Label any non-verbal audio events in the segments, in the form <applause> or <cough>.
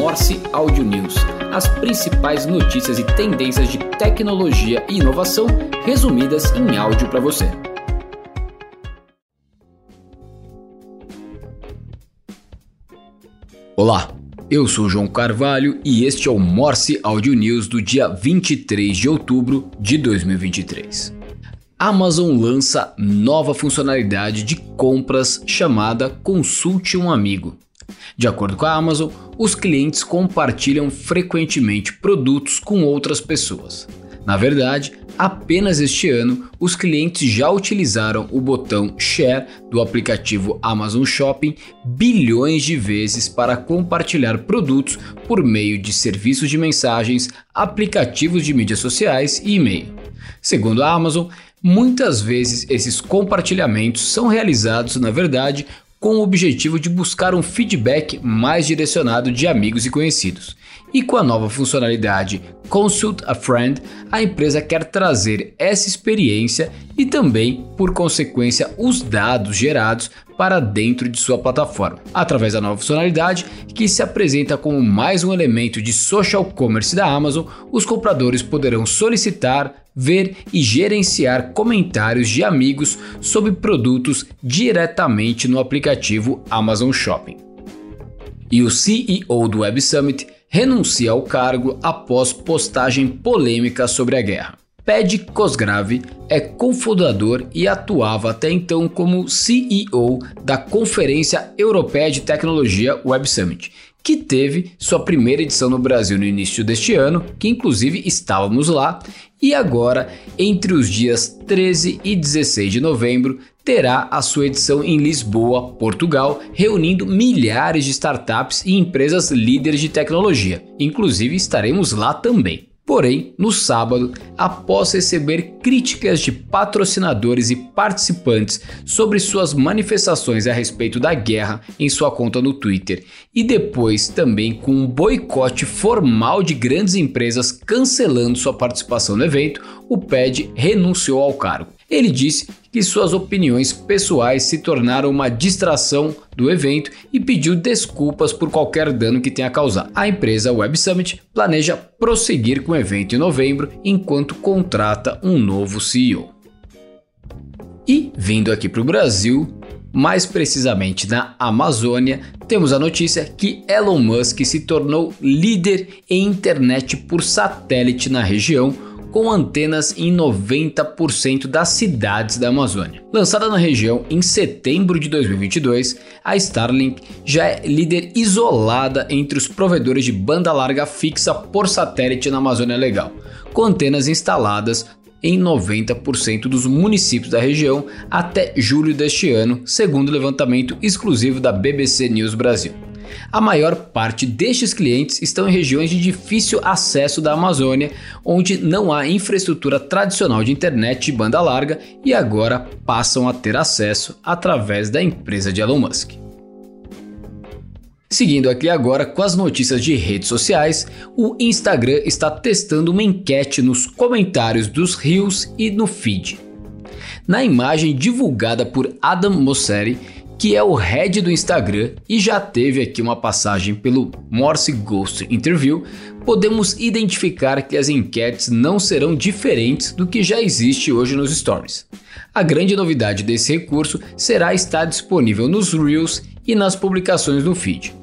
Morse Audio News, as principais notícias e tendências de tecnologia e inovação resumidas em áudio para você. Olá, eu sou João Carvalho e este é o Morse Audio News do dia 23 de outubro de 2023. Amazon lança nova funcionalidade de compras chamada Consulte um Amigo. De acordo com a Amazon, os clientes compartilham frequentemente produtos com outras pessoas. Na verdade, apenas este ano, os clientes já utilizaram o botão Share do aplicativo Amazon Shopping bilhões de vezes para compartilhar produtos por meio de serviços de mensagens, aplicativos de mídias sociais e e-mail. Segundo a Amazon, Muitas vezes esses compartilhamentos são realizados, na verdade, com o objetivo de buscar um feedback mais direcionado de amigos e conhecidos. E com a nova funcionalidade Consult a Friend, a empresa quer trazer essa experiência e também, por consequência, os dados gerados para dentro de sua plataforma, através da nova funcionalidade que se apresenta como mais um elemento de social commerce da Amazon. Os compradores poderão solicitar, ver e gerenciar comentários de amigos sobre produtos diretamente no aplicativo Amazon Shopping. E o CEO do Web Summit renuncia ao cargo após postagem polêmica sobre a guerra. Ped Cosgrave é cofundador e atuava até então como CEO da Conferência Europeia de Tecnologia Web Summit, que teve sua primeira edição no Brasil no início deste ano, que inclusive estávamos lá, e agora, entre os dias 13 e 16 de novembro, terá a sua edição em Lisboa, Portugal, reunindo milhares de startups e empresas líderes de tecnologia. Inclusive estaremos lá também. Porém, no sábado, após receber críticas de patrocinadores e participantes sobre suas manifestações a respeito da guerra em sua conta no Twitter, e depois também com um boicote formal de grandes empresas cancelando sua participação no evento, o PED renunciou ao cargo. Ele disse que suas opiniões pessoais se tornaram uma distração do evento e pediu desculpas por qualquer dano que tenha causado. A empresa Web Summit planeja prosseguir com o evento em novembro enquanto contrata um novo CEO. E vindo aqui para o Brasil, mais precisamente na Amazônia, temos a notícia que Elon Musk se tornou líder em internet por satélite na região com antenas em 90% das cidades da Amazônia. Lançada na região em setembro de 2022, a Starlink já é líder isolada entre os provedores de banda larga fixa por satélite na Amazônia Legal, com antenas instaladas em 90% dos municípios da região até julho deste ano, segundo o levantamento exclusivo da BBC News Brasil. A maior parte destes clientes estão em regiões de difícil acesso da Amazônia, onde não há infraestrutura tradicional de internet de banda larga e agora passam a ter acesso através da empresa de Elon Musk. Seguindo aqui agora com as notícias de redes sociais, o Instagram está testando uma enquete nos comentários dos rios e no feed. Na imagem divulgada por Adam Mosseri, que é o head do Instagram e já teve aqui uma passagem pelo Morse Ghost Interview, podemos identificar que as enquetes não serão diferentes do que já existe hoje nos stories. A grande novidade desse recurso será estar disponível nos Reels e nas publicações no feed.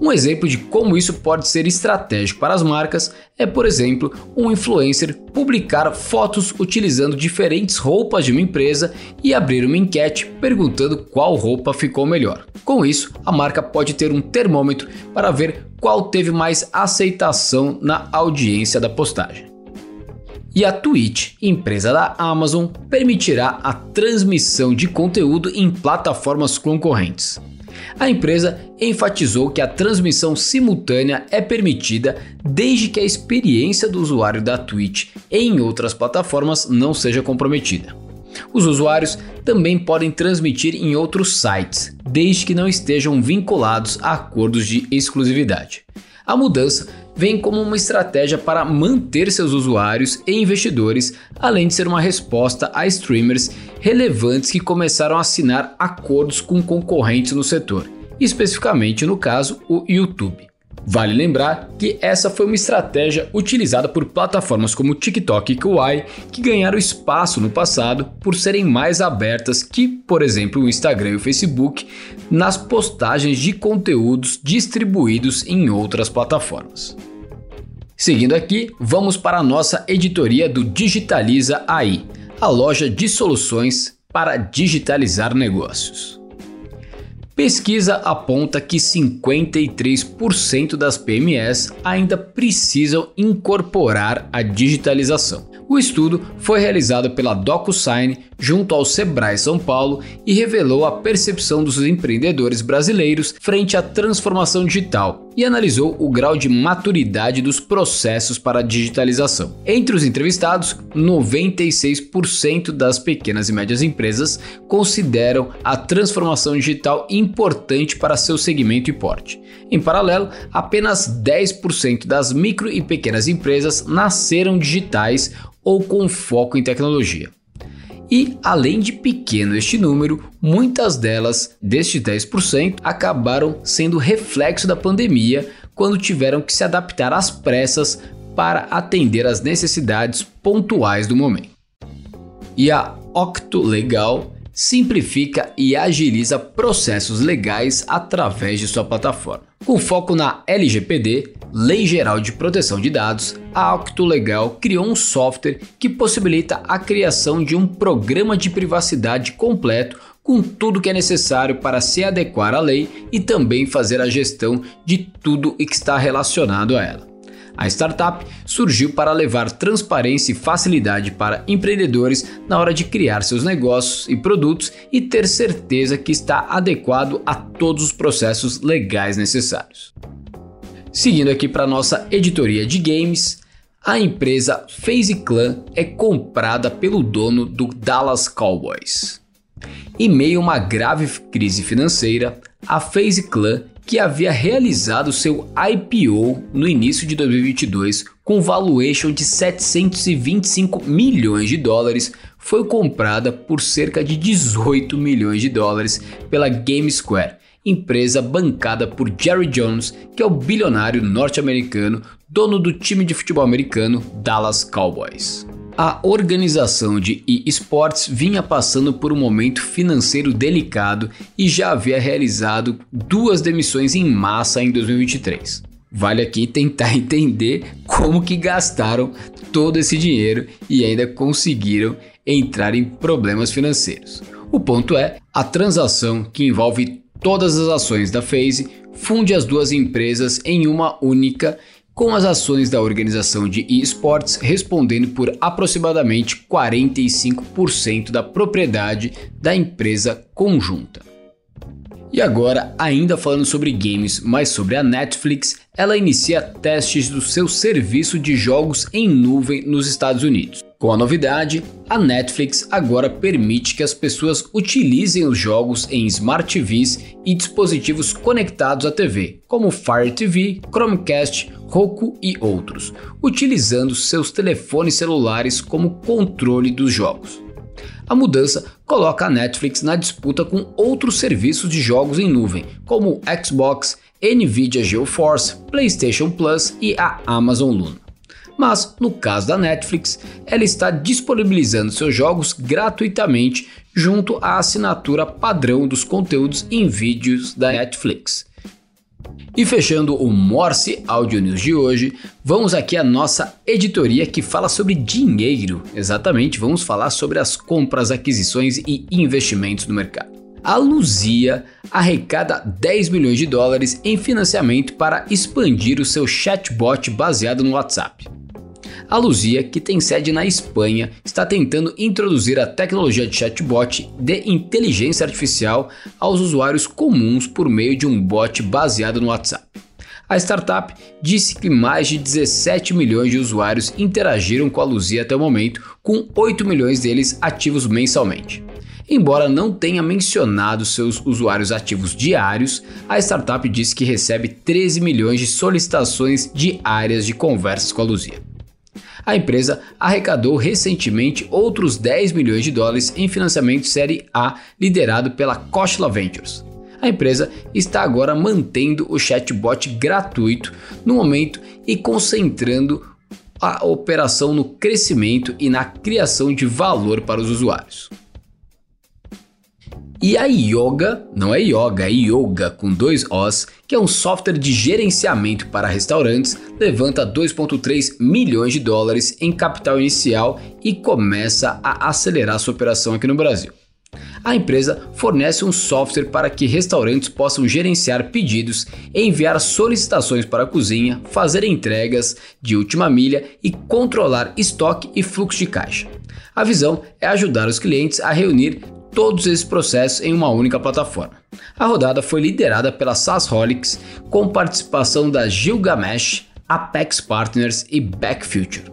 Um exemplo de como isso pode ser estratégico para as marcas é, por exemplo, um influencer publicar fotos utilizando diferentes roupas de uma empresa e abrir uma enquete perguntando qual roupa ficou melhor. Com isso, a marca pode ter um termômetro para ver qual teve mais aceitação na audiência da postagem. E a Twitch, empresa da Amazon, permitirá a transmissão de conteúdo em plataformas concorrentes. A empresa enfatizou que a transmissão simultânea é permitida desde que a experiência do usuário da Twitch em outras plataformas não seja comprometida. Os usuários também podem transmitir em outros sites, desde que não estejam vinculados a acordos de exclusividade. A mudança vem como uma estratégia para manter seus usuários e investidores, além de ser uma resposta a streamers relevantes que começaram a assinar acordos com concorrentes no setor, especificamente no caso o YouTube. Vale lembrar que essa foi uma estratégia utilizada por plataformas como TikTok e Kawaii, que ganharam espaço no passado por serem mais abertas que, por exemplo, o Instagram e o Facebook, nas postagens de conteúdos distribuídos em outras plataformas. Seguindo aqui, vamos para a nossa editoria do Digitaliza AI, a loja de soluções para digitalizar negócios. Pesquisa aponta que 53% das PMEs ainda precisam incorporar a digitalização. O estudo foi realizado pela DocuSign junto ao Sebrae São Paulo e revelou a percepção dos empreendedores brasileiros frente à transformação digital e analisou o grau de maturidade dos processos para digitalização. Entre os entrevistados, 96% das pequenas e médias empresas consideram a transformação digital importante para seu segmento e porte. Em paralelo, apenas 10% das micro e pequenas empresas nasceram digitais ou com foco em tecnologia. E, além de pequeno este número, muitas delas, destes 10%, acabaram sendo reflexo da pandemia quando tiveram que se adaptar às pressas para atender às necessidades pontuais do momento. E a Octo Legal simplifica e agiliza processos legais através de sua plataforma. Com foco na LGPD, Lei Geral de Proteção de Dados, a Octo Legal criou um software que possibilita a criação de um programa de privacidade completo com tudo que é necessário para se adequar à lei e também fazer a gestão de tudo que está relacionado a ela. A startup surgiu para levar transparência e facilidade para empreendedores na hora de criar seus negócios e produtos e ter certeza que está adequado a todos os processos legais necessários. Seguindo aqui para nossa editoria de games, a empresa FaZe Clan é comprada pelo dono do Dallas Cowboys. Em meio a uma grave crise financeira, a FaZe Clan que havia realizado seu IPO no início de 2022 com valuation de 725 milhões de dólares, foi comprada por cerca de 18 milhões de dólares pela GameSquare, empresa bancada por Jerry Jones, que é o bilionário norte-americano, dono do time de futebol americano Dallas Cowboys. A organização de eSports vinha passando por um momento financeiro delicado e já havia realizado duas demissões em massa em 2023. Vale aqui tentar <laughs> entender como que gastaram todo esse dinheiro e ainda conseguiram entrar em problemas financeiros. O ponto é, a transação que envolve todas as ações da FaZe funde as duas empresas em uma única com as ações da organização de esportes respondendo por aproximadamente 45% da propriedade da empresa conjunta. E agora, ainda falando sobre games, mas sobre a Netflix, ela inicia testes do seu serviço de jogos em nuvem nos Estados Unidos. Com a novidade, a Netflix agora permite que as pessoas utilizem os jogos em Smart TVs e dispositivos conectados à TV, como Fire TV, Chromecast, Roku e outros, utilizando seus telefones celulares como controle dos jogos. A mudança coloca a Netflix na disputa com outros serviços de jogos em nuvem, como Xbox, Nvidia GeForce, PlayStation Plus e a Amazon Luna mas no caso da Netflix, ela está disponibilizando seus jogos gratuitamente junto à assinatura padrão dos conteúdos em vídeos da Netflix. E fechando o Morse Audio News de hoje, vamos aqui à nossa editoria que fala sobre dinheiro. Exatamente, vamos falar sobre as compras, aquisições e investimentos no mercado. A Luzia arrecada 10 milhões de dólares em financiamento para expandir o seu chatbot baseado no WhatsApp. A Luzia, que tem sede na Espanha, está tentando introduzir a tecnologia de chatbot de inteligência artificial aos usuários comuns por meio de um bot baseado no WhatsApp. A startup disse que mais de 17 milhões de usuários interagiram com a Luzia até o momento, com 8 milhões deles ativos mensalmente. Embora não tenha mencionado seus usuários ativos diários, a startup disse que recebe 13 milhões de solicitações diárias de conversas com a Luzia. A empresa arrecadou recentemente outros 10 milhões de dólares em financiamento série A liderado pela Kochla Ventures. A empresa está agora mantendo o chatbot gratuito no momento e concentrando a operação no crescimento e na criação de valor para os usuários. E a Yoga, não é Yoga, é Yoga com dois Os, que é um software de gerenciamento para restaurantes, levanta 2,3 milhões de dólares em capital inicial e começa a acelerar sua operação aqui no Brasil. A empresa fornece um software para que restaurantes possam gerenciar pedidos, enviar solicitações para a cozinha, fazer entregas de última milha e controlar estoque e fluxo de caixa. A visão é ajudar os clientes a reunir todos esses processos em uma única plataforma. A rodada foi liderada pela SaaSholics com participação da Gilgamesh, Apex Partners e Backfuture.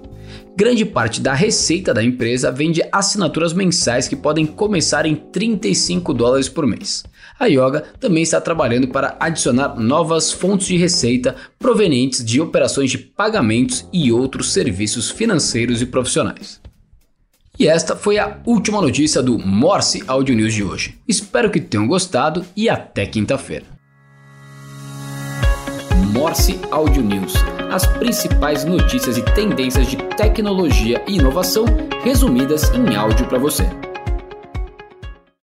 Grande parte da receita da empresa vem de assinaturas mensais que podem começar em 35 dólares por mês. A Yoga também está trabalhando para adicionar novas fontes de receita provenientes de operações de pagamentos e outros serviços financeiros e profissionais. E esta foi a última notícia do Morse Audio News de hoje. Espero que tenham gostado e até quinta-feira. Morse Audio News as principais notícias e tendências de tecnologia e inovação resumidas em áudio para você.